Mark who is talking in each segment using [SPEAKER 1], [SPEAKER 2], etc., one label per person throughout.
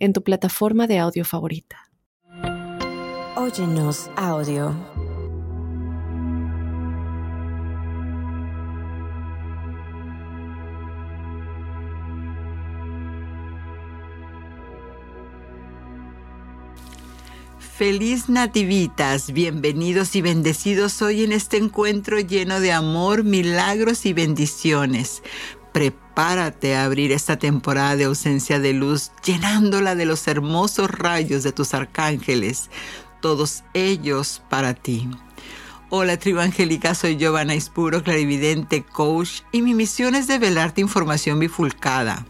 [SPEAKER 1] en tu plataforma de audio favorita.
[SPEAKER 2] Óyenos audio.
[SPEAKER 3] Feliz Nativitas, bienvenidos y bendecidos hoy en este encuentro lleno de amor, milagros y bendiciones. Prepárate a abrir esta temporada de ausencia de luz, llenándola de los hermosos rayos de tus arcángeles, todos ellos para ti. Hola tribu angélica, soy Giovanna Ispuro, clarividente, coach, y mi misión es develarte información bifulcada,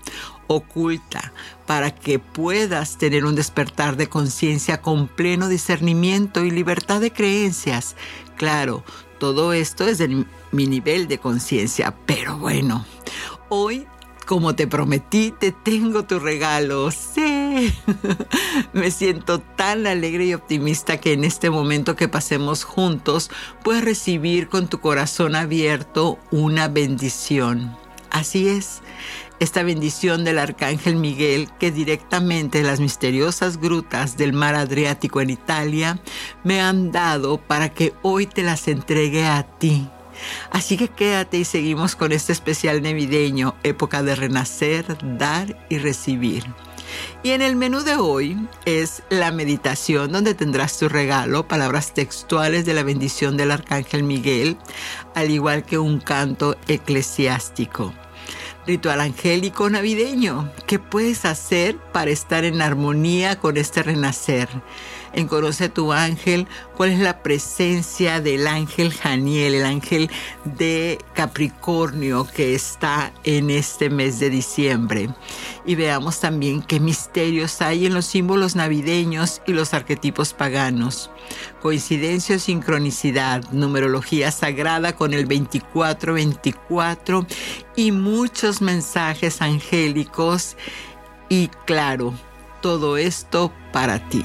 [SPEAKER 3] oculta, para que puedas tener un despertar de conciencia con pleno discernimiento y libertad de creencias. Claro, todo esto es de mi nivel de conciencia, pero bueno, hoy como te prometí, te tengo tu regalo. Sí. Me siento tan alegre y optimista que en este momento que pasemos juntos puedes recibir con tu corazón abierto una bendición. Así es, esta bendición del Arcángel Miguel que directamente las misteriosas grutas del mar Adriático en Italia me han dado para que hoy te las entregue a ti. Así que quédate y seguimos con este especial navideño, época de renacer, dar y recibir. Y en el menú de hoy es la meditación donde tendrás tu regalo, palabras textuales de la bendición del Arcángel Miguel, al igual que un canto eclesiástico ritual angélico navideño. ¿Qué puedes hacer para estar en armonía con este renacer? En Conoce a tu ángel, cuál es la presencia del ángel Janiel, el ángel de Capricornio que está en este mes de diciembre. Y veamos también qué misterios hay en los símbolos navideños y los arquetipos paganos. Coincidencia o sincronicidad, numerología sagrada con el 2424 y muchos mensajes angélicos. Y claro, todo esto para ti.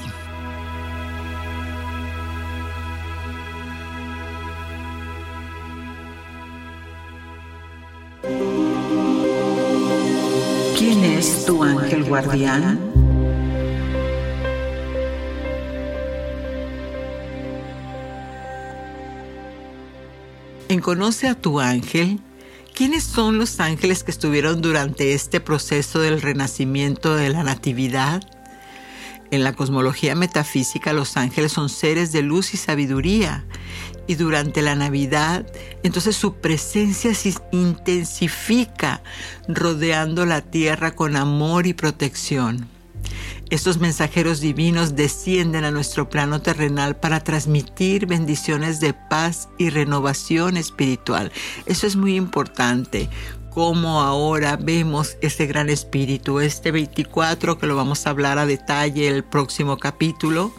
[SPEAKER 3] Es tu ángel guardián? En Conoce a tu ángel, ¿quiénes son los ángeles que estuvieron durante este proceso del renacimiento de la natividad? En la cosmología metafísica, los ángeles son seres de luz y sabiduría. Y durante la Navidad, entonces su presencia se intensifica rodeando la tierra con amor y protección. Estos mensajeros divinos descienden a nuestro plano terrenal para transmitir bendiciones de paz y renovación espiritual. Eso es muy importante cómo ahora vemos este gran espíritu. Este 24, que lo vamos a hablar a detalle el próximo capítulo,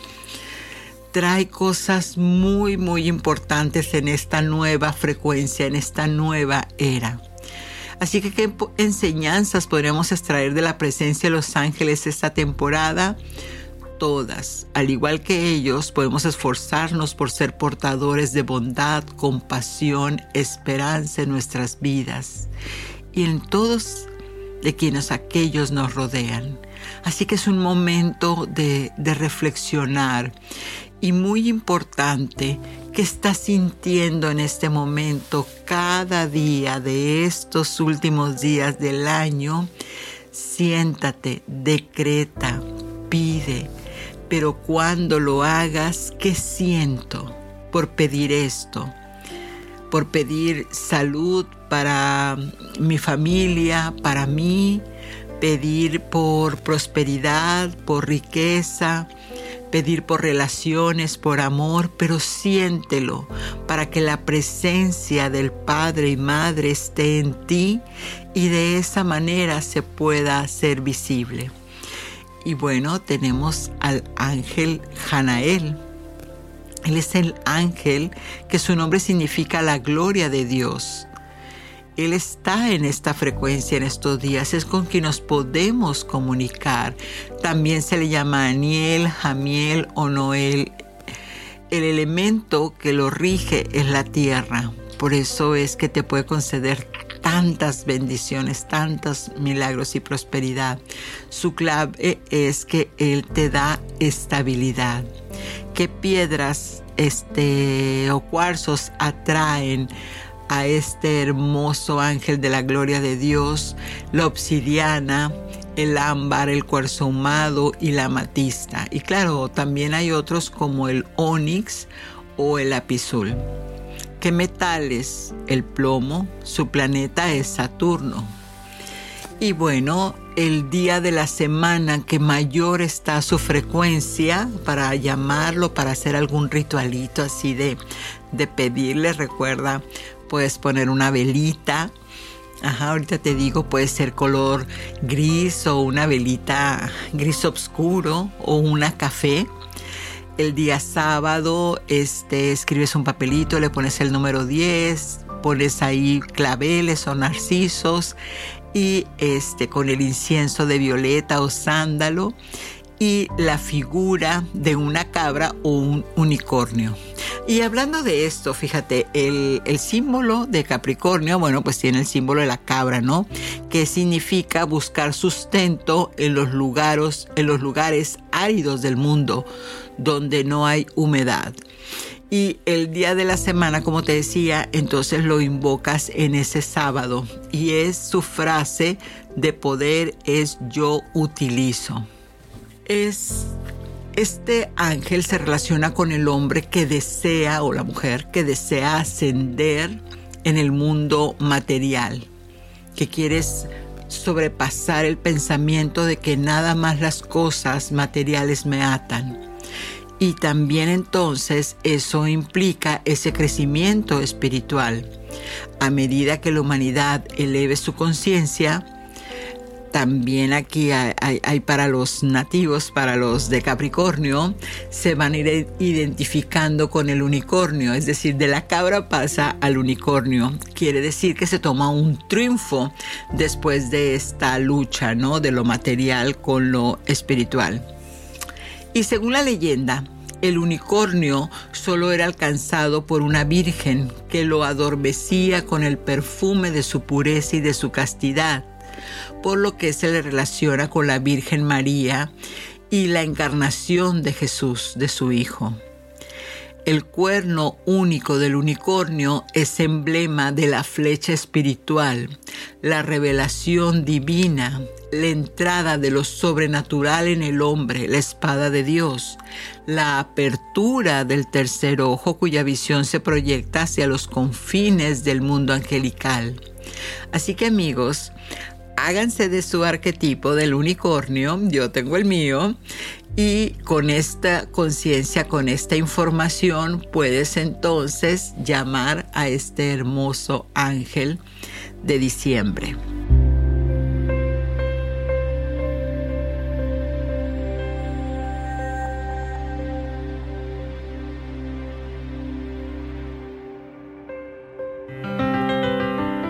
[SPEAKER 3] trae cosas muy, muy importantes en esta nueva frecuencia, en esta nueva era. Así que, ¿qué enseñanzas podríamos extraer de la presencia de los ángeles esta temporada? Todas, al igual que ellos, podemos esforzarnos por ser portadores de bondad, compasión, esperanza en nuestras vidas y en todos de quienes aquellos nos rodean. Así que es un momento de, reflexionar y muy importante que estás sintiendo en este momento cada día de estos últimos días del año. Siéntate, decreta, pide, pero cuando lo hagas, ¿qué siento por pedir esto? Por pedir salud, para mi familia, para mí, pedir por prosperidad, por riqueza, pedir por relaciones, por amor, pero siéntelo para que la presencia del Padre y Madre esté en ti y de esa manera se pueda hacer visible. Y bueno, tenemos al ángel Janael. Él es el ángel que su nombre significa la gloria de Dios. Él está en esta frecuencia en estos días, es con quien nos podemos comunicar. También se le llama Aniel, Jamiel o Noel. El elemento que lo rige es la tierra. Por eso es que te puede conceder tantas bendiciones, tantos milagros y prosperidad. Su clave es que Él te da estabilidad. ¿Qué piedras este, o cuarzos atraen a este hermoso ángel de la gloria de Dios, la obsidiana, el ámbar, el cuarzo ahumado y la amatista. Y claro, también hay otros como el onix o el apizul. ¿Qué metales? El plomo, su planeta es Saturno. Y bueno, el día de la semana que mayor está su frecuencia para llamarlo, para hacer algún ritualito así de, de pedirle, recuerda, puedes poner una velita. Ajá, ahorita te digo, puede ser color gris o una velita gris oscuro o una café. El día sábado, este, escribes un papelito, le pones el número 10, pones ahí claveles o narcisos y este, con el incienso de violeta o sándalo y la figura de una cabra o un unicornio. Y hablando de esto, fíjate, el, símbolo de Capricornio, bueno, pues tiene el símbolo de la cabra, ¿no? Que significa buscar sustento en los lugares, en los lugares áridos del mundo, donde no hay humedad. Y el día de la semana, como te decía, entonces lo invocas en ese sábado. Y es su frase de poder es yo utilizo. Es este ángel se relaciona con el hombre que desea, o la mujer que desea ascender en el mundo material, que quieres sobrepasar el pensamiento de que nada más las cosas materiales me atan. Y también entonces eso implica ese crecimiento espiritual. A medida que la humanidad eleve su conciencia, también aquí hay, para los nativos, para los de Capricornio, se van a ir identificando con el unicornio, es decir, de la cabra pasa al unicornio. Quiere decir que se toma un triunfo después de esta lucha, ¿no? De lo material con lo espiritual. Y según la leyenda, el unicornio solo era alcanzado por una virgen que lo adormecía con el perfume de su pureza y de su castidad por lo que se le relaciona con la Virgen María y la encarnación de Jesús, de su Hijo. El cuerno único del unicornio es emblema de la flecha espiritual, la revelación divina, la entrada de lo sobrenatural en el hombre, la espada de Dios, la apertura del tercer ojo cuya visión se proyecta hacia los confines del mundo angelical. Así que amigos, háganse de su arquetipo del unicornio, yo tengo el mío, y con esta conciencia, con esta información, puedes entonces llamar a este hermoso ángel de diciembre.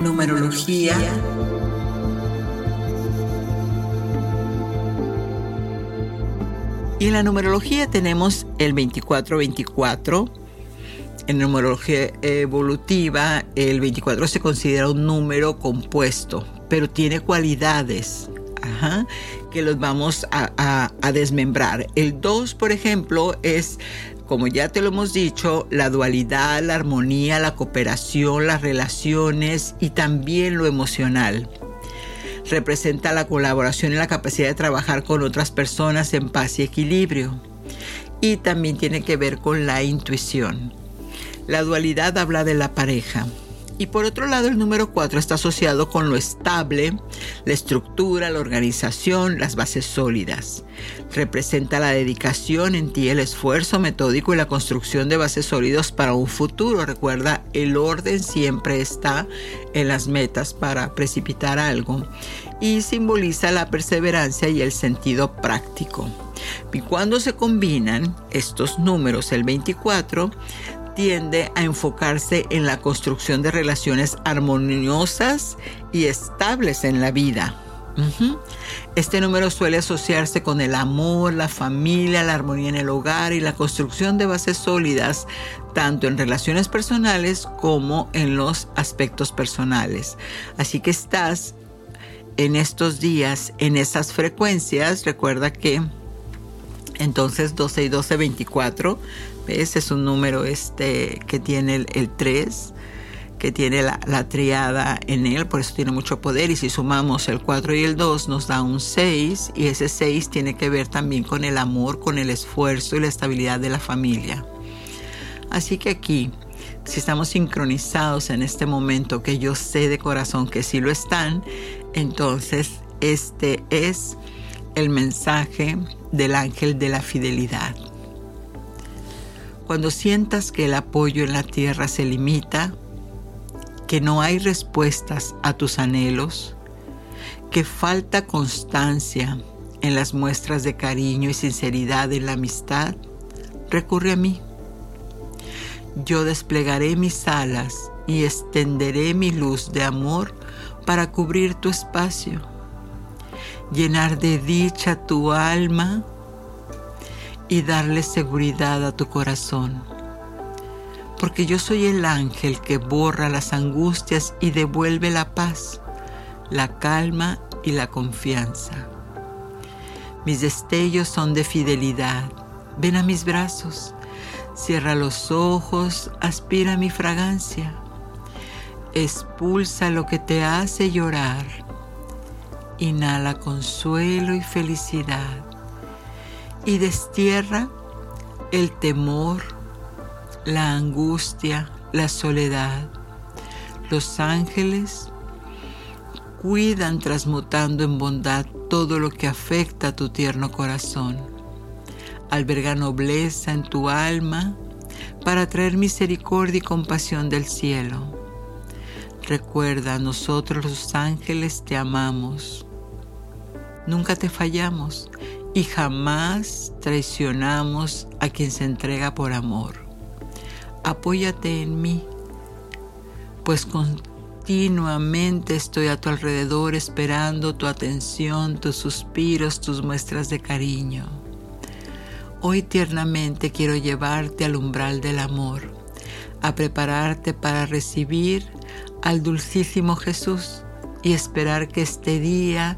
[SPEAKER 3] Numerología Y en la numerología tenemos el 2424. En numerología evolutiva, el 24 se considera un número compuesto, pero tiene cualidades que los vamos a, a desmembrar. El 2, por ejemplo, es como ya te lo hemos dicho, la dualidad, la armonía, la cooperación, las relaciones y también lo emocional representa la colaboración y la capacidad de trabajar con otras personas en paz y equilibrio. Y también tiene que ver con la intuición. La dualidad habla de la pareja. Y por otro lado, el número 4 está asociado con lo estable, la estructura, la organización, las bases sólidas. Representa la dedicación en ti, el esfuerzo metódico y la construcción de bases sólidas para un futuro. Recuerda, el orden siempre está en las metas para precipitar algo y simboliza la perseverancia y el sentido práctico. Y cuando se combinan estos números, el 24, tiende a enfocarse en la construcción de relaciones armoniosas y estables en la vida. Este número suele asociarse con el amor, la familia, la armonía en el hogar y la construcción de bases sólidas, tanto en relaciones personales como en los aspectos personales. Así que estás en estos días en esas frecuencias. Recuerda que entonces 12 y 12, 24 ese es un número este, que tiene el, 3, que tiene la, la, triada en él, por eso tiene mucho poder. Y si sumamos el 4 y el 2 nos da un 6 y ese 6 tiene que ver también con el amor, con el esfuerzo y la estabilidad de la familia. Así que aquí, si estamos sincronizados en este momento, que yo sé de corazón que sí lo están, entonces este es el mensaje del ángel de la fidelidad. Cuando sientas que el apoyo en la tierra se limita, que no hay respuestas a tus anhelos, que falta constancia en las muestras de cariño y sinceridad en la amistad, recurre a mí. Yo desplegaré mis alas y extenderé mi luz de amor para cubrir tu espacio, llenar de dicha tu alma y darle seguridad a tu corazón. Porque yo soy el ángel que borra las angustias y devuelve la paz, la calma y la confianza. Mis destellos son de fidelidad. Ven a mis brazos, cierra los ojos, aspira mi fragancia. Expulsa lo que te hace llorar. Inhala consuelo y felicidad y destierra el temor, la angustia, la soledad. Los ángeles cuidan transmutando en bondad todo lo que afecta a tu tierno corazón. Alberga nobleza en tu alma para traer misericordia y compasión del cielo. Recuerda, nosotros los ángeles te amamos. Nunca te fallamos y jamás traicionamos a quien se entrega por amor. Apóyate en mí, pues continuamente estoy a tu alrededor esperando tu atención, tus suspiros, tus muestras de cariño. Hoy tiernamente quiero llevarte al umbral del amor, a prepararte para recibir al dulcísimo Jesús y esperar que este día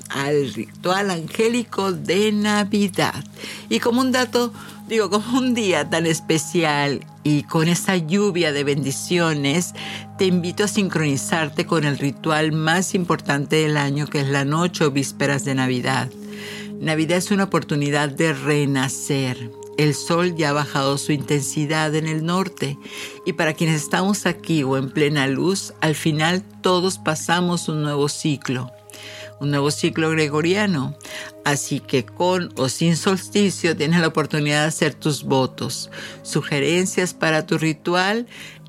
[SPEAKER 3] al ritual angélico de Navidad. Y como un dato, digo, como un día tan especial y con esa lluvia de bendiciones, te invito a sincronizarte con el ritual más importante del año, que es la noche o vísperas de Navidad. Navidad es una oportunidad de renacer. El sol ya ha bajado su intensidad en el norte y para quienes estamos aquí o en plena luz, al final todos pasamos un nuevo ciclo un nuevo ciclo gregoriano. Así que con o sin solsticio tienes la oportunidad de hacer tus votos. Sugerencias para tu ritual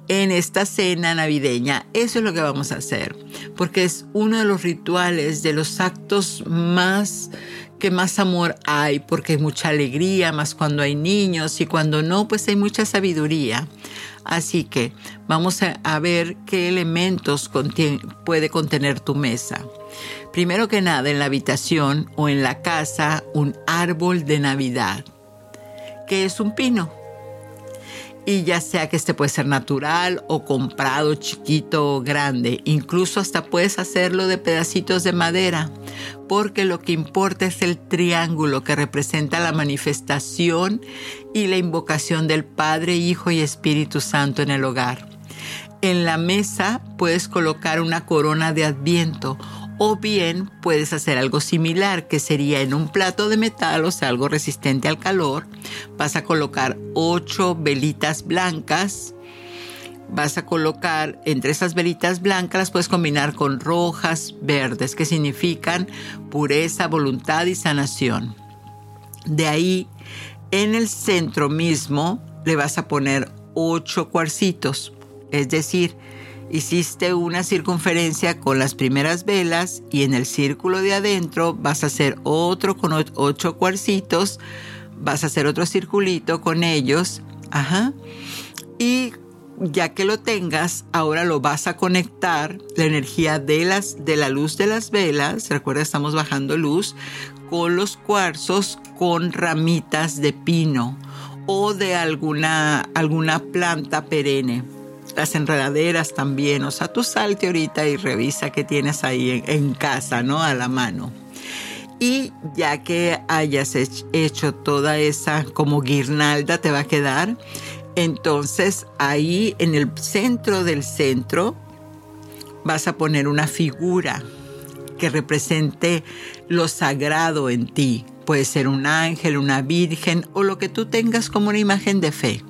[SPEAKER 3] en esta cena navideña. Eso es lo que vamos a hacer, porque es uno de los rituales, de los actos más que más amor hay, porque hay mucha alegría, más cuando hay niños y cuando no, pues hay mucha sabiduría. Así que vamos a, ver qué elementos puede contener tu mesa. Primero que nada, en la habitación o en la casa, un árbol de Navidad, que es un pino y ya sea que este puede ser natural o comprado chiquito o grande, incluso hasta puedes hacerlo de pedacitos de madera, porque lo que importa es el triángulo que representa la manifestación y la invocación del Padre, Hijo y Espíritu Santo en el hogar. En la mesa puedes colocar una corona de adviento o bien puedes hacer algo similar, que sería en un plato de metal, o sea, algo resistente al calor. Vas a colocar ocho velitas blancas. Vas a colocar entre esas velitas blancas, las puedes combinar con rojas, verdes, que significan pureza, voluntad y sanación. De ahí, en el centro mismo, le vas a poner ocho cuarcitos, es decir, hiciste una circunferencia con las primeras velas y en el círculo de adentro vas a hacer otro con ocho cuarcitos, vas a hacer otro circulito con ellos, ajá, y ya que lo tengas, ahora lo vas a conectar la energía de las de la luz de las velas, recuerda estamos bajando luz con los cuarzos con ramitas de pino o de alguna alguna planta perenne las enredaderas también. O sea, tú salte ahorita y revisa qué tienes ahí en, casa, ¿no? A la mano. Y ya que hayas hecho toda esa como guirnalda te va a quedar, entonces ahí en el centro del centro vas a poner una figura que represente lo sagrado en ti. Puede ser un ángel, una virgen o lo que tú tengas como una imagen de fe.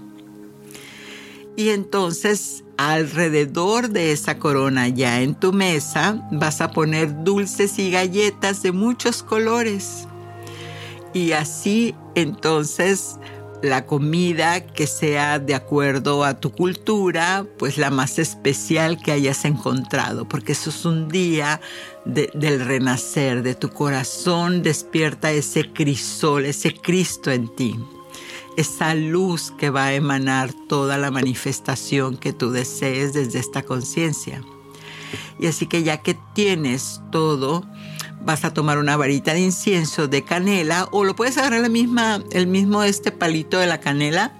[SPEAKER 3] Y entonces alrededor de esa corona ya en tu mesa vas a poner dulces y galletas de muchos colores. Y así entonces la comida que sea de acuerdo a tu cultura, pues la más especial que hayas encontrado, porque eso es un día del renacer, de tu corazón despierta ese crisol, ese Cristo en ti esa luz que va a emanar toda la manifestación que tú desees desde esta conciencia. Y así que ya que tienes todo, vas a tomar una varita de incienso de canela o lo puedes agarrar la misma, el mismo este palito de la canela,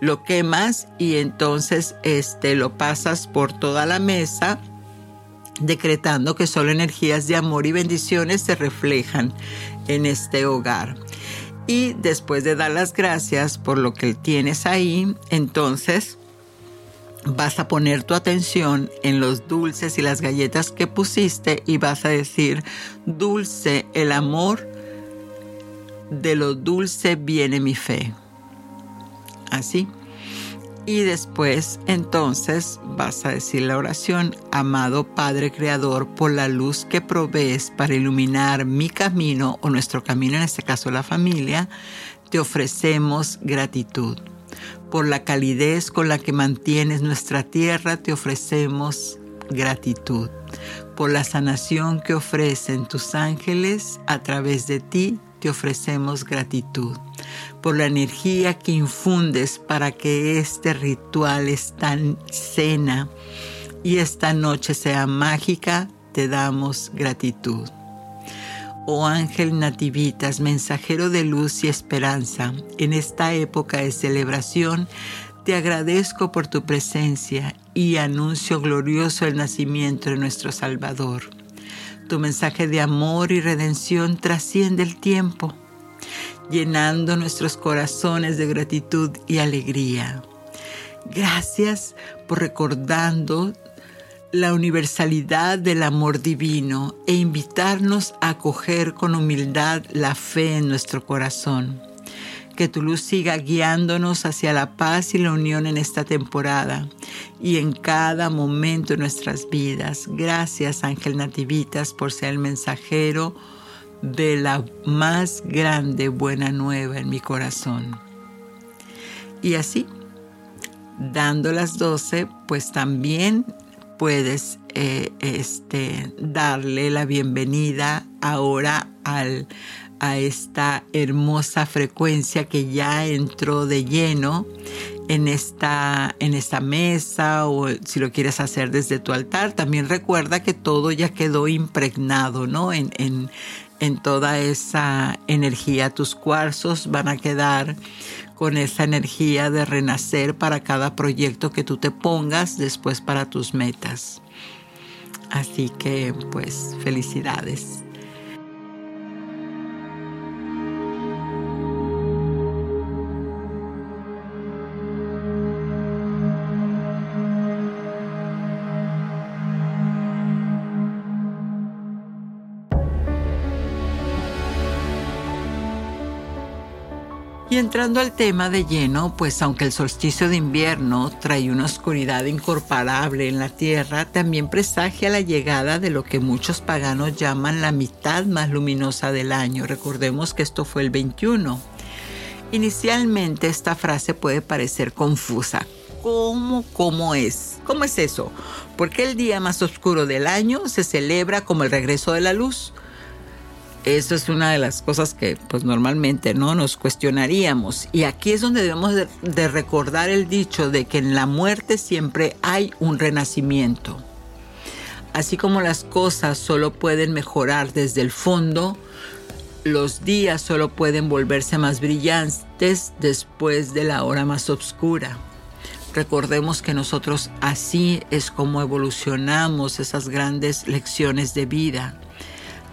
[SPEAKER 3] lo quemas y entonces este lo pasas por toda la mesa decretando que solo energías de amor y bendiciones se reflejan en este hogar. Y después de dar las gracias por lo que tienes ahí, entonces vas a poner tu atención en los dulces y las galletas que pusiste y vas a decir, dulce el amor, de lo dulce viene mi fe. Así. Y después entonces vas a decir la oración, amado Padre Creador, por la luz que provees para iluminar mi camino o nuestro camino, en este caso la familia, te ofrecemos gratitud. Por la calidez con la que mantienes nuestra tierra, te ofrecemos gratitud. Por la sanación que ofrecen tus ángeles a través de ti, te ofrecemos gratitud por la energía que infundes para que este ritual, esta cena y esta noche sea mágica, te damos gratitud. Oh ángel nativitas, mensajero de luz y esperanza, en esta época de celebración, te agradezco por tu presencia y anuncio glorioso el nacimiento de nuestro Salvador. Tu mensaje de amor y redención trasciende el tiempo llenando nuestros corazones de gratitud y alegría. Gracias por recordando la universalidad del amor divino e invitarnos a acoger con humildad la fe en nuestro corazón. Que tu luz siga guiándonos hacia la paz y la unión en esta temporada y en cada momento de nuestras vidas. Gracias, Ángel Nativitas, por ser el mensajero de la más grande buena nueva en mi corazón. Y así dando las 12, pues también puedes eh, este, darle la bienvenida ahora al, a esta hermosa frecuencia que ya entró de lleno en esta, en esta mesa o si lo quieres hacer desde tu altar. También recuerda que todo ya quedó impregnado ¿no? en, en, en toda esa energía. Tus cuarzos van a quedar con esa energía de renacer para cada proyecto que tú te pongas después para tus metas. Así que pues felicidades. Y entrando al tema de lleno, pues aunque el solsticio de invierno trae una oscuridad incomparable en la tierra, también presagia la llegada de lo que muchos paganos llaman la mitad más luminosa del año. Recordemos que esto fue el 21. Inicialmente esta frase puede parecer confusa. ¿Cómo, cómo es? ¿Cómo es eso? Porque el día más oscuro del año se celebra como el regreso de la luz? Eso es una de las cosas que pues normalmente no nos cuestionaríamos. Y aquí es donde debemos de, recordar el dicho de que en la muerte siempre hay un renacimiento. Así como las cosas solo pueden mejorar desde el fondo, los días solo pueden volverse más brillantes después de la hora más oscura. Recordemos que nosotros así es como evolucionamos esas grandes lecciones de vida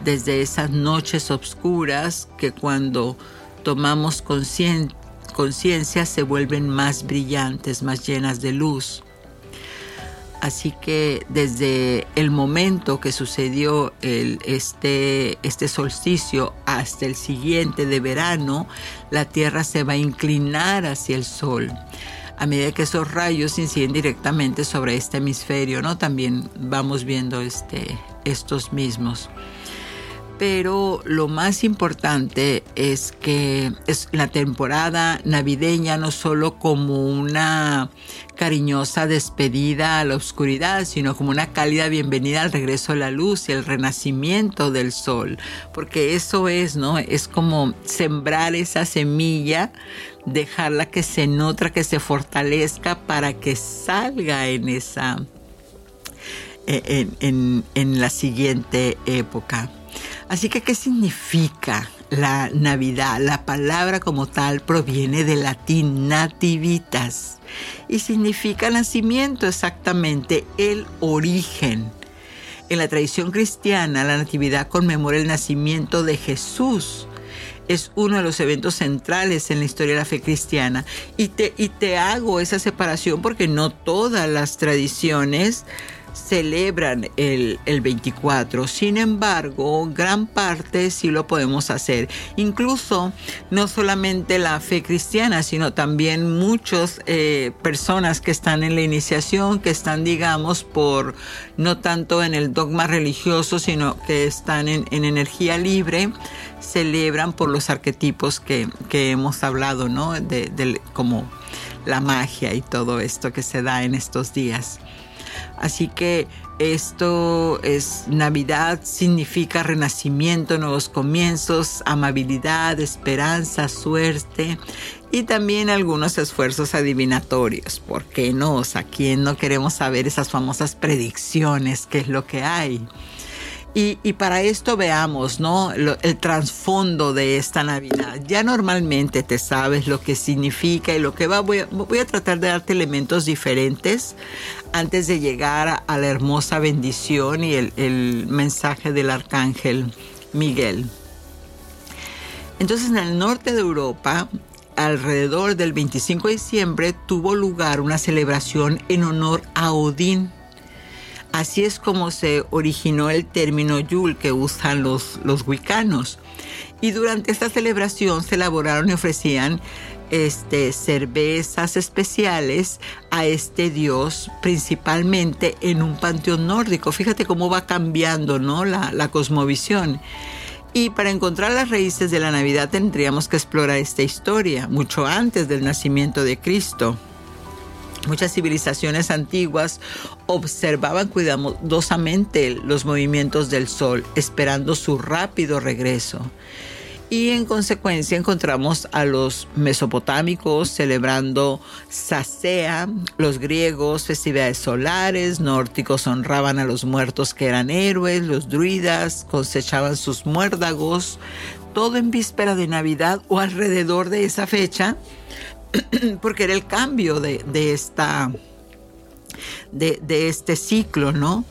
[SPEAKER 3] desde esas noches oscuras que cuando tomamos conciencia se vuelven más brillantes, más llenas de luz. Así que desde el momento que sucedió este, este solsticio hasta el siguiente de verano, la Tierra se va a inclinar hacia el Sol. A medida que esos rayos inciden directamente sobre este hemisferio, ¿no? También vamos viendo este, estos mismos pero lo más importante es que es la temporada navideña no solo como una cariñosa despedida a la oscuridad, sino como una cálida bienvenida al regreso a la luz y el renacimiento del sol, porque eso es, ¿no? Es como sembrar esa semilla, dejarla que se nutra, que se fortalezca para que salga en esa en, en la siguiente época. Así que, ¿qué significa la Navidad? La palabra como tal proviene del latín nativitas y significa nacimiento exactamente, el origen. En la tradición cristiana, la Natividad conmemora el nacimiento de Jesús. Es uno de los eventos centrales en la historia de la fe cristiana. Y te, y te hago esa separación porque no todas las tradiciones celebran el, 24. Sin embargo, gran parte sí lo podemos hacer. Incluso no solamente la fe cristiana, sino también muchas eh, personas que están en la iniciación, que están, digamos, por no tanto en el dogma religioso, sino que están en, energía libre, celebran por los arquetipos que, hemos hablado, ¿no? de, como la magia y todo esto que se da en estos días. Así que esto es Navidad, significa renacimiento, nuevos comienzos, amabilidad, esperanza, suerte y también algunos esfuerzos adivinatorios. ¿Por qué no? O sea, ¿quién no queremos saber esas famosas predicciones? ¿Qué es lo que hay? Y, para esto veamos, ¿no? el trasfondo de esta Navidad. Ya normalmente te sabes lo que significa y lo que va. Voy a, tratar de darte elementos diferentes antes de llegar a, la hermosa bendición y el, el mensaje del arcángel Miguel. Entonces, en el norte de Europa, alrededor del 25 de diciembre, tuvo lugar una celebración en honor a Odín Así es como se originó el término Yule que usan los, los wicanos. Y durante esta celebración se elaboraron y ofrecían este, cervezas especiales a este dios, principalmente en un panteón nórdico. Fíjate cómo va cambiando ¿no? la, la cosmovisión. Y para encontrar las raíces de la Navidad tendríamos que explorar esta historia, mucho antes del nacimiento de Cristo. Muchas civilizaciones antiguas observaban cuidadosamente los movimientos del sol, esperando su rápido regreso. Y en consecuencia encontramos a los mesopotámicos celebrando Sasea, los griegos festividades solares, nórdicos honraban a los muertos que eran héroes, los druidas cosechaban sus muérdagos, todo en víspera de Navidad o alrededor de esa fecha porque era el cambio de, esta, de, este ciclo, ¿no?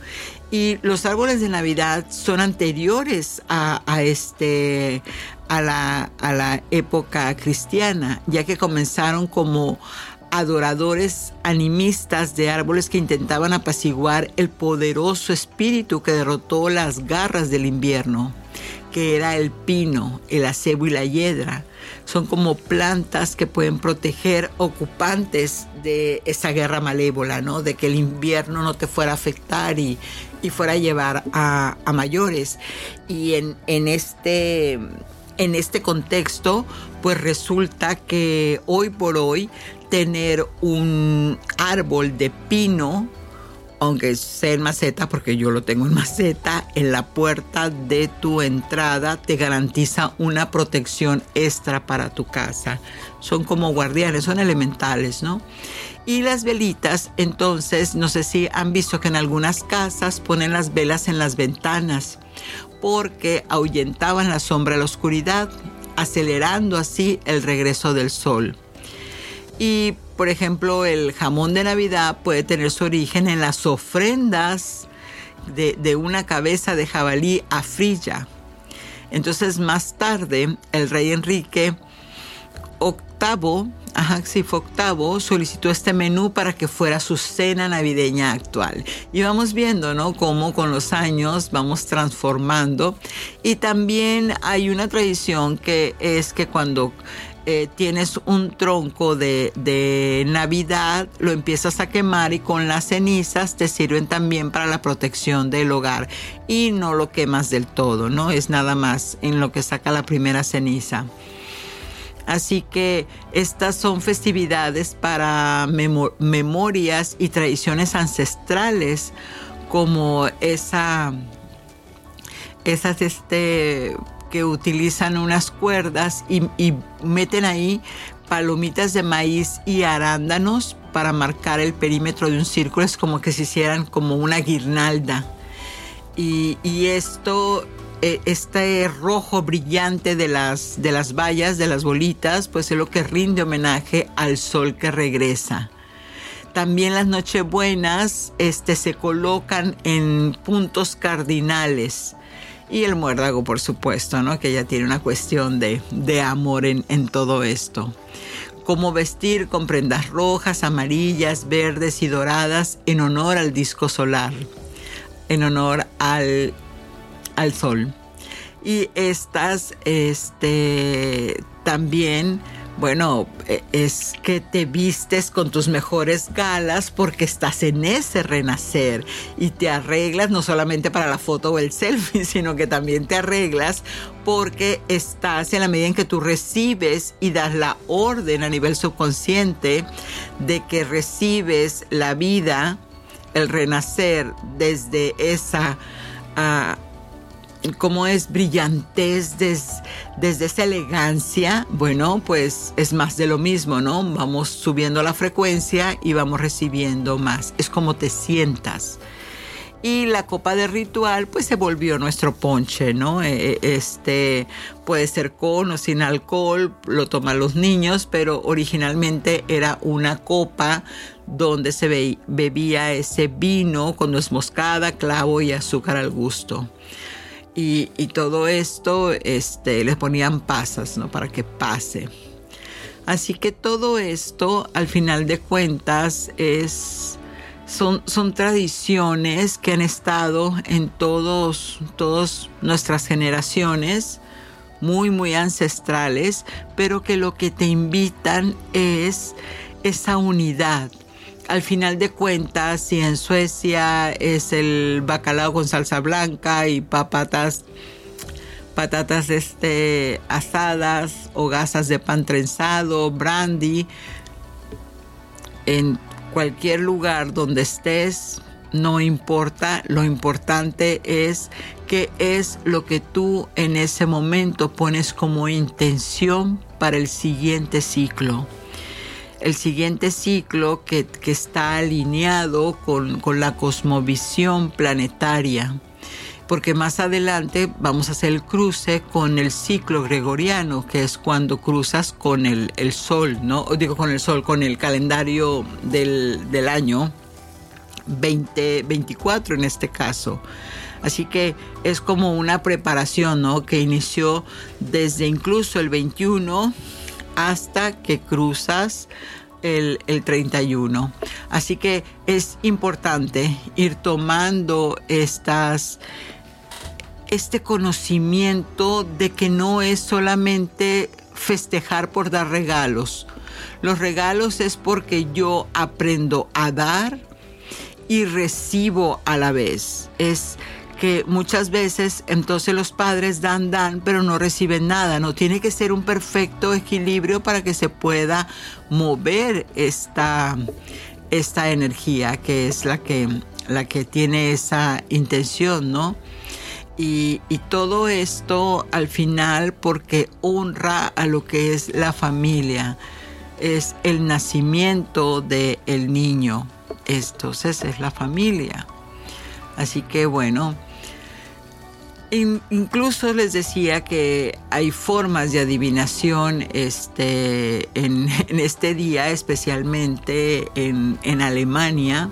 [SPEAKER 3] Y los árboles de Navidad son anteriores a, este, a, la, a la época cristiana, ya que comenzaron como adoradores animistas de árboles que intentaban apaciguar el poderoso espíritu que derrotó las garras del invierno, que era el pino, el acebo y la hiedra son como plantas que pueden proteger ocupantes de esa guerra malévola, ¿no? De que el invierno no te fuera a afectar y, fuera a llevar a, mayores. Y en, en, este, en este contexto, pues resulta que hoy por hoy tener un árbol de pino aunque sea en maceta, porque yo lo tengo en maceta, en la puerta de tu entrada te garantiza una protección extra para tu casa. Son como guardianes, son elementales, ¿no? Y las velitas, entonces, no sé si han visto que en algunas casas ponen las velas en las ventanas porque ahuyentaban la sombra la oscuridad, acelerando así el regreso del sol. Y por ejemplo, el jamón de Navidad puede tener su origen en las ofrendas de, una cabeza de jabalí a Frilla. Entonces, más tarde, el rey Enrique VIII, ajá, sí, octavo, solicitó este menú para que fuera su cena navideña actual. Y vamos viendo, ¿no? Cómo con los años vamos transformando. Y también hay una tradición que es que cuando eh, tienes un tronco de, Navidad, lo empiezas a quemar y con las cenizas te sirven también para la protección del hogar y no lo quemas del todo, ¿no? Es nada más en lo que saca la primera ceniza. Así que estas son festividades para memorias y tradiciones ancestrales como esa esas este que utilizan unas cuerdas y, meten ahí palomitas de maíz y arándanos para marcar el perímetro de un círculo. Es como que se hicieran como una guirnalda. Y, esto, e, este rojo brillante de las, de las vallas, de las bolitas, pues es lo que rinde homenaje al sol que regresa. También las nochebuenas este, se colocan en puntos cardinales y el muérdago, por supuesto, ¿no? Que ya tiene una cuestión de, amor en, todo esto. Cómo vestir con prendas rojas, amarillas, verdes y doradas en honor al disco solar, en honor al, al sol. Y estas, este, también bueno, e, es que te vistes con tus mejores galas porque estás en ese renacer y te arreglas no solamente para la foto o el selfie, sino que también te arreglas porque estás en la medida en que tú recibes y das la orden a nivel subconsciente de que recibes la vida, el renacer desde esa... Ah, cómo es brillantez desde esa elegancia, bueno, pues es más de lo mismo, ¿no? Vamos subiendo la frecuencia y vamos recibiendo más. Es como te sientas. Y la copa de ritual, pues se volvió nuestro ponche, ¿no? E, e, este puede ser con o sin alcohol, lo toman los niños, pero originalmente era una copa donde se bebía ese vino con moscada, clavo y azúcar al gusto. Y, todo esto este, les ponían pasas, ¿no? Para que pase. Así que todo esto, al final de cuentas, es, son, son tradiciones que han estado en todos, todas nuestras generaciones, muy, muy ancestrales, pero que lo que te invitan es esa unidad, al final de cuentas, si en Suecia es el bacalao con salsa blanca y papatas, patatas este, asadas o gasas de pan trenzado, brandy, en cualquier lugar donde estés, no importa, lo importante es qué es lo que tú en ese momento pones como intención para el siguiente ciclo. El siguiente ciclo que, está alineado con, con la cosmovisión planetaria porque más adelante vamos a hacer el cruce con el ciclo gregoriano, que es cuando cruzas con el, sol, ¿no? Digo con el sol, con el calendario del, del año 2024 en este caso. Así que es como una preparación, ¿no? Que inició desde incluso el 21 hasta que cruzas el, el, 31. Así que es importante ir tomando estas este conocimiento de que no es solamente festejar por dar regalos. Los regalos es porque yo aprendo a dar y recibo a la vez. Es que muchas veces entonces los padres dan, dan, pero no reciben nada. No tiene que ser un perfecto equilibrio para que se pueda mover esta, esta energía que es la que, la que tiene esa intención, ¿no? Y, todo esto al final porque honra a lo que es la familia, es el nacimiento del el niño. Entonces es la familia. Así que bueno, incluso les decía que hay formas de adivinación este, en, este día, especialmente en, en Alemania,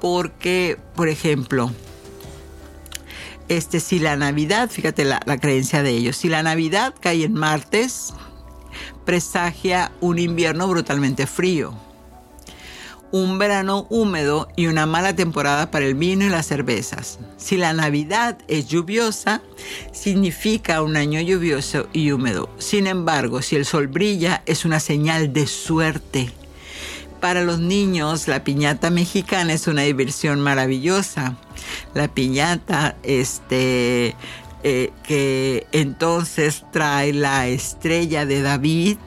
[SPEAKER 3] porque, por ejemplo, este, si la Navidad, fíjate la, la creencia de ellos, si la Navidad cae en martes, presagia un invierno brutalmente frío, un verano húmedo y una mala temporada para el vino y las cervezas. Si la Navidad es lluviosa, significa un año lluvioso y húmedo. Sin embargo, si el sol brilla, es una señal de suerte. Para los niños, la piñata mexicana es una diversión maravillosa la piñata, este, eh, que entonces trae la estrella de David,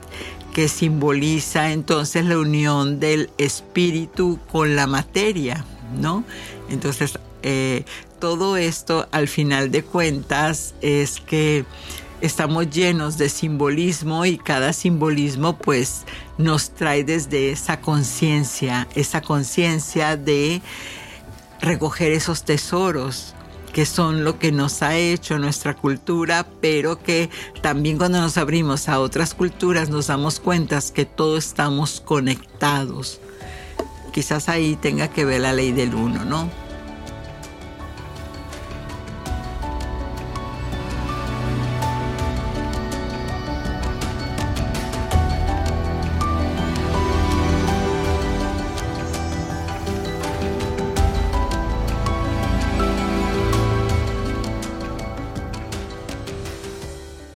[SPEAKER 3] que simboliza entonces la unión del espíritu con la materia, ¿no? Entonces, eh, todo esto al final de cuentas es que estamos llenos de simbolismo y cada simbolismo pues nos trae desde esa conciencia, esa conciencia de recoger esos tesoros que son lo que nos ha hecho nuestra cultura, pero que también cuando nos abrimos a otras culturas nos damos cuenta que todos estamos conectados. Quizás ahí tenga que ver la ley del uno, ¿no?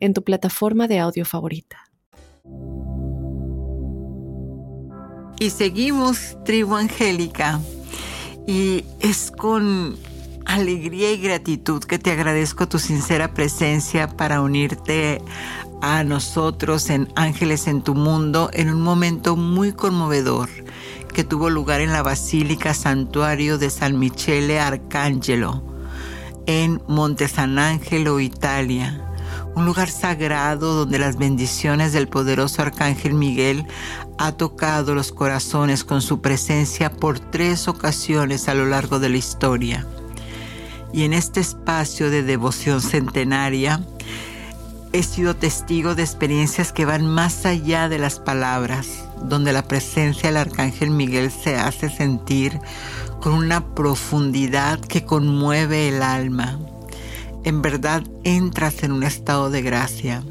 [SPEAKER 1] en tu plataforma de audio favorita.
[SPEAKER 3] Y seguimos, tribu angélica, y es con alegría y gratitud que te agradezco tu sincera presencia para unirte a nosotros en Ángeles en tu Mundo en un momento muy conmovedor que tuvo lugar en la Basílica Santuario de San Michele Arcangelo en Monte San Angelo, Italia un lugar sagrado donde las bendiciones del poderoso Arcángel Miguel ha tocado los corazones con su presencia por tres ocasiones a lo largo de la historia. Y en este espacio de devoción centenaria, he sido testigo de experiencias que van más allá de las palabras, donde la presencia del Arcángel Miguel se hace sentir con una profundidad que conmueve el alma en verdad entras en un estado de gracia.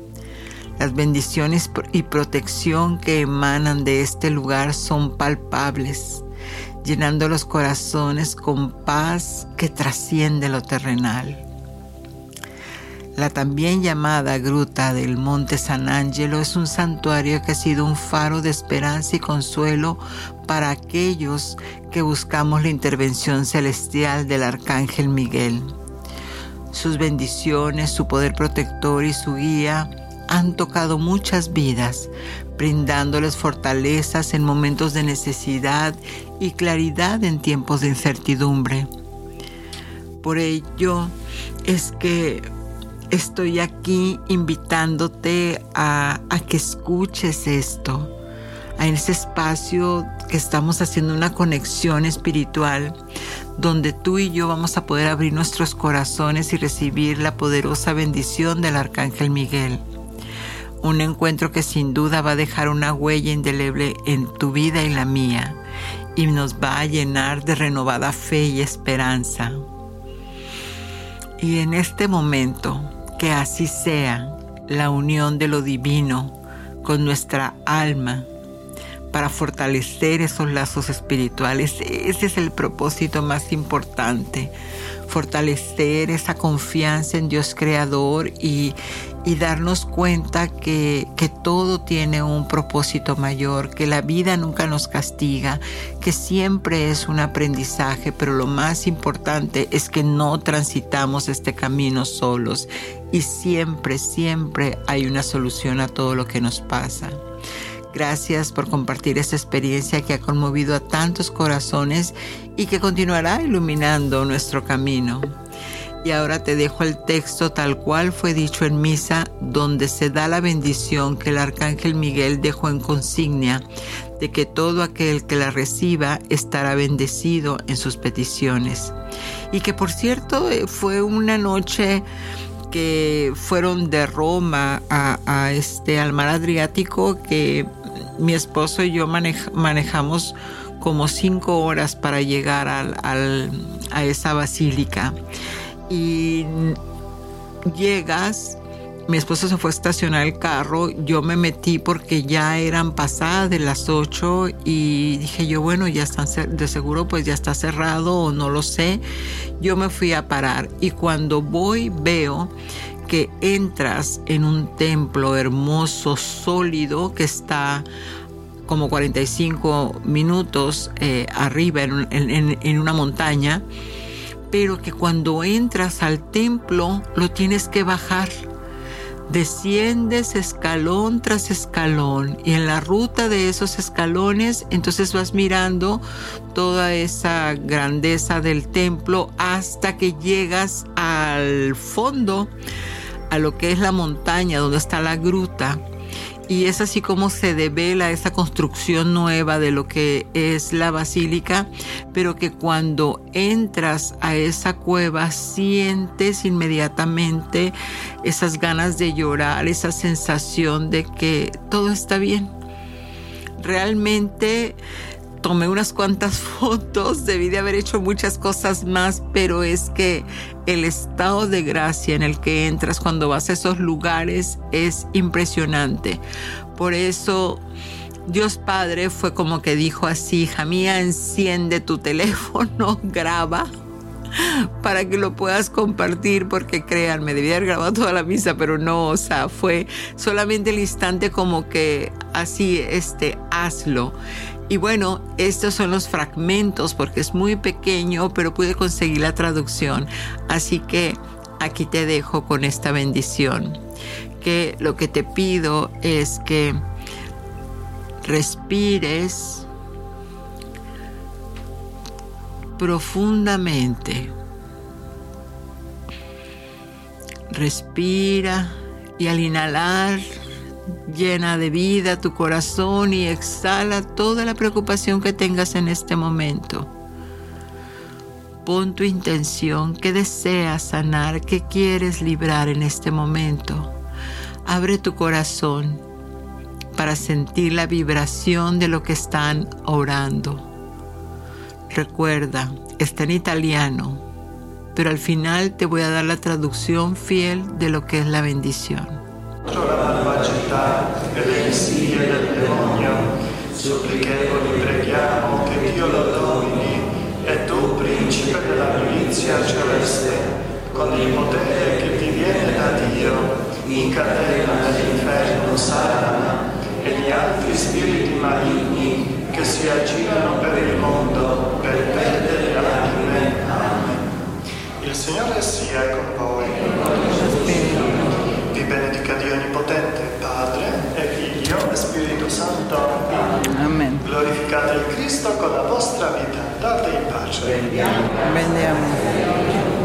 [SPEAKER 3] Las bendiciones y protección que emanan de este lugar son palpables. llenando los corazones con paz que trasciende lo terrenal. La también llamada Gruta del Monte San Angelo es un santuario que ha sido un faro de esperanza y consuelo para aquellos que buscamos la intervención celestial del Arcángel Miguel. Sus bendiciones, su poder protector y su guía han tocado muchas vidas, brindándoles fortalezas en momentos de necesidad y claridad en tiempos de incertidumbre. Por ello es que estoy aquí invitándote a, que escuches esto, en ese espacio que estamos haciendo una conexión espiritual, donde tú y yo vamos a poder abrir nuestros corazones y recibir la poderosa bendición del Arcángel Miguel. Un encuentro que sin duda va a dejar una huella indeleble en tu vida y la mía, y nos va a llenar de renovada fe y esperanza. Y en este momento, que así sea la unión de lo divino con nuestra alma para fortalecer esos lazos espirituales. Ese es el propósito más importante, fortalecer esa confianza en Dios Creador y, y darnos cuenta que, que, todo tiene un propósito mayor, que la vida nunca nos castiga, que siempre es un aprendizaje, pero lo más importante es que no transitamos este camino solos y siempre, siempre hay una solución a todo lo que nos pasa. Gracias por compartir esta experiencia que ha conmovido a tantos corazones y que continuará iluminando nuestro camino. Y ahora te dejo el texto tal cual fue dicho en misa, donde se da la bendición que el arcángel Miguel dejó en consignia de que todo aquel que la reciba estará bendecido en sus peticiones. Y que por cierto fue una noche que fueron de Roma a, este al mar Adriático que mi esposo y yo manejamos como cinco horas para llegar a esa basílica y llegas mi esposo se fue a estacionar el carro, yo me metí porque ya eran pasadas las 8 y dije yo, bueno, ya están de seguro pues ya está cerrado o no lo sé. Yo me fui a parar y cuando voy veo que entras en un templo hermoso, sólido, que está como 45 minutos eh, arriba en una montaña, pero que cuando entras al templo lo tienes que bajar. Desciendes escalón tras escalón y en la ruta de esos escalones entonces vas mirando toda esa grandeza del templo hasta que llegas al fondo, a lo que es la montaña donde está la gruta y es así como se devela esa construcción nueva de lo que es la basílica, pero que cuando entras a esa cueva sientes inmediatamente esas ganas de llorar, esa sensación de que todo está bien. Realmente tomé unas cuantas fotos, debí de haber hecho muchas cosas más, pero es que el estado de gracia en el que entras cuando vas a esos lugares es impresionante. Por eso Dios Padre fue como que dijo así, hija mía, enciende tu teléfono, graba para que lo puedas compartir, porque créanme, debía haber grabado toda la misa, pero no, o sea, fue solamente el instante como que así, este, hazlo. Y bueno, estos son los fragmentos porque es muy pequeño, pero pude conseguir la traducción. Así que aquí te dejo con esta bendición. Que lo que te pido es que respires profundamente. Respira y al inhalar Llena de vida tu corazón y exhala toda la preocupación que tengas en este momento. Pon tu intención, que deseas sanar, que quieres librar en este momento. Abre tu corazón para sentir la vibración de lo que están orando. Recuerda, está en italiano, pero al final te voy a dar la traducción fiel de lo que es la bendición. Città per le insidie del demonio, supplichevoli preghiamo che Dio lo doni
[SPEAKER 2] principe della milizia celeste, con il potere che ti viene da Dio, incatena l'inferno Satana e gli altri spiriti maligni che si aggirano per il mondo per perdere anime. Amen. Il Signore sia con voi. Dio Onnipotente, Padre e Figlio e Spirito Santo.
[SPEAKER 3] Amen.
[SPEAKER 2] Glorificate il Cristo con la vostra vita. Date in pace.
[SPEAKER 3] Bendiamo. Y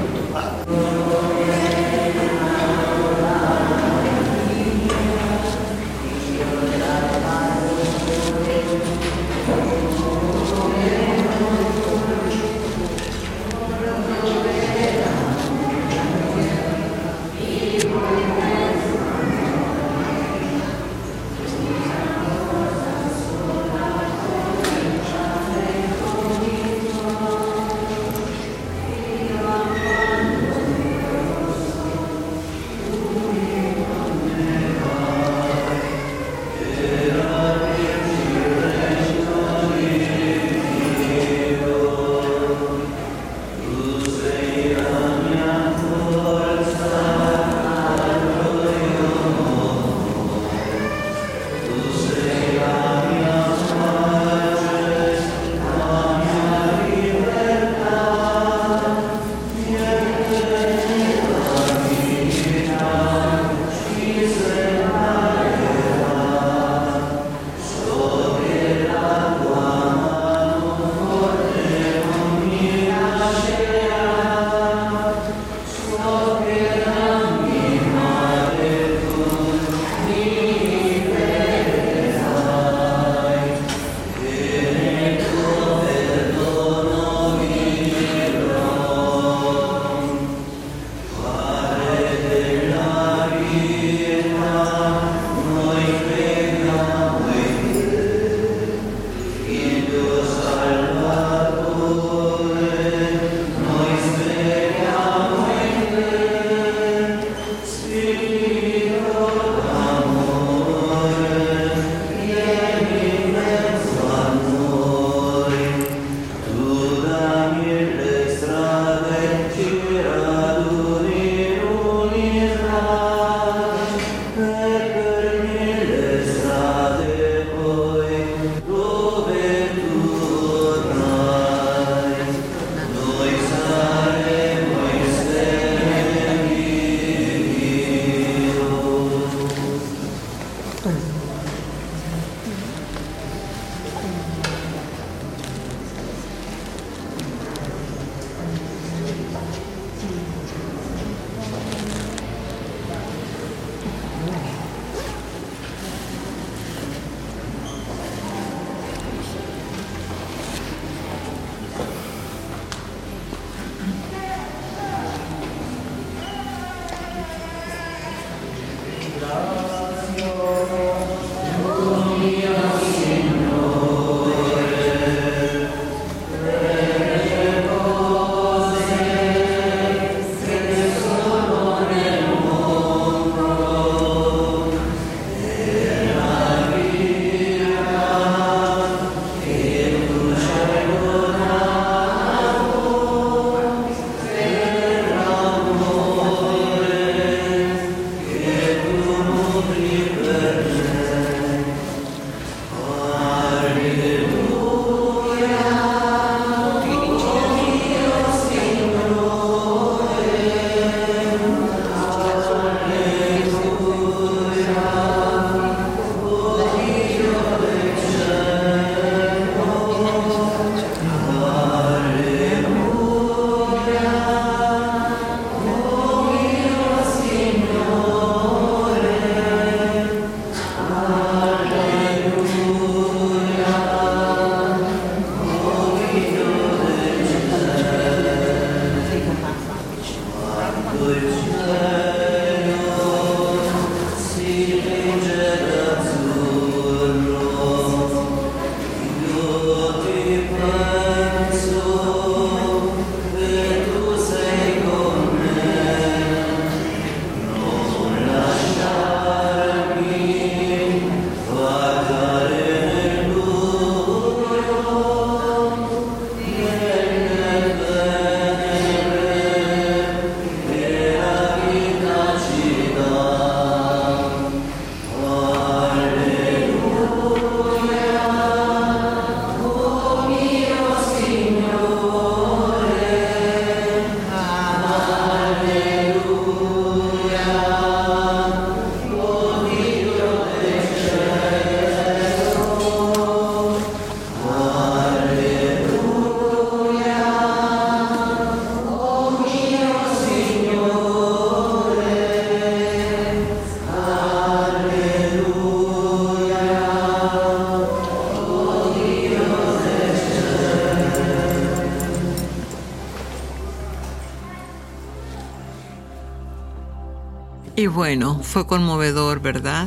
[SPEAKER 3] bueno, fue conmovedor, ¿verdad?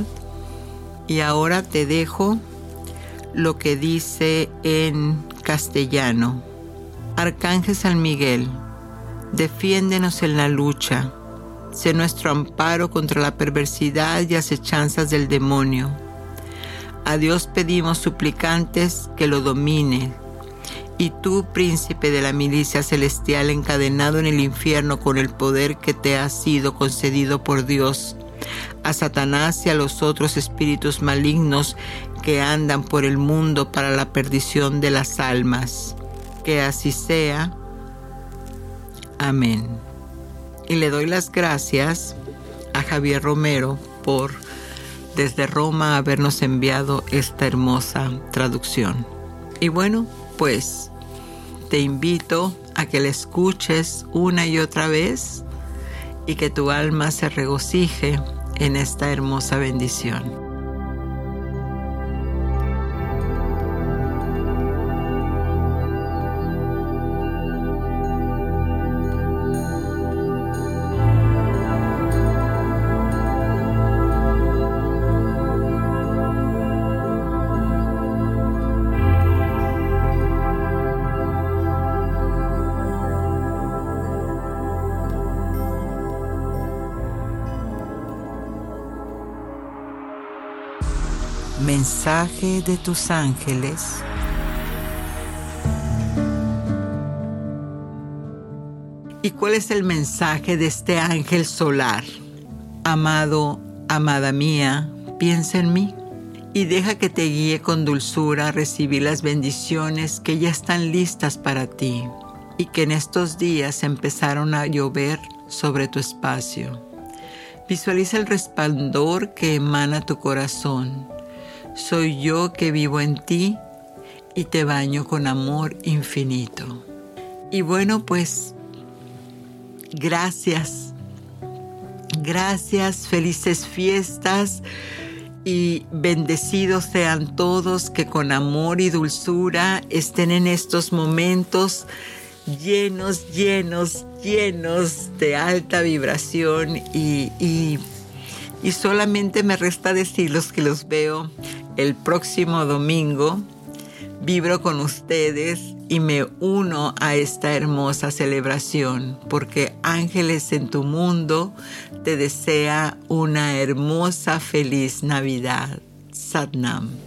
[SPEAKER 3] Y ahora te dejo lo que dice en castellano. Arcángel San Miguel, defiéndenos en la lucha. Sé nuestro amparo contra la perversidad y acechanzas del demonio. A Dios pedimos suplicantes que lo domine. Y tú, príncipe de la milicia celestial encadenado en el infierno con el poder que te ha sido concedido por Dios, a Satanás y a los otros espíritus malignos que andan por el mundo para la perdición de las almas. Que así sea. Amén. Y le doy las gracias a Javier Romero por desde Roma habernos enviado esta hermosa traducción. Y bueno, pues te invito a que la escuches una y otra vez y que tu alma se regocije en esta hermosa bendición. Mensaje de tus ángeles. ¿Y cuál es el mensaje de este ángel solar? Amado, amada mía, piensa en mí y deja que te guíe con dulzura a recibir las bendiciones que ya están listas para ti y que en estos días empezaron a llover sobre tu espacio. Visualiza el resplandor que emana tu corazón soy yo que vivo en ti y te baño con amor infinito. Y bueno, pues gracias. Gracias, felices fiestas y bendecidos sean todos que con amor y dulzura estén en estos momentos llenos, llenos, llenos de alta vibración y, y, solamente me resta decirles que los veo el próximo domingo vibro con ustedes y me uno a esta hermosa celebración porque Ángeles en tu mundo te desea una hermosa feliz Navidad. Satnam.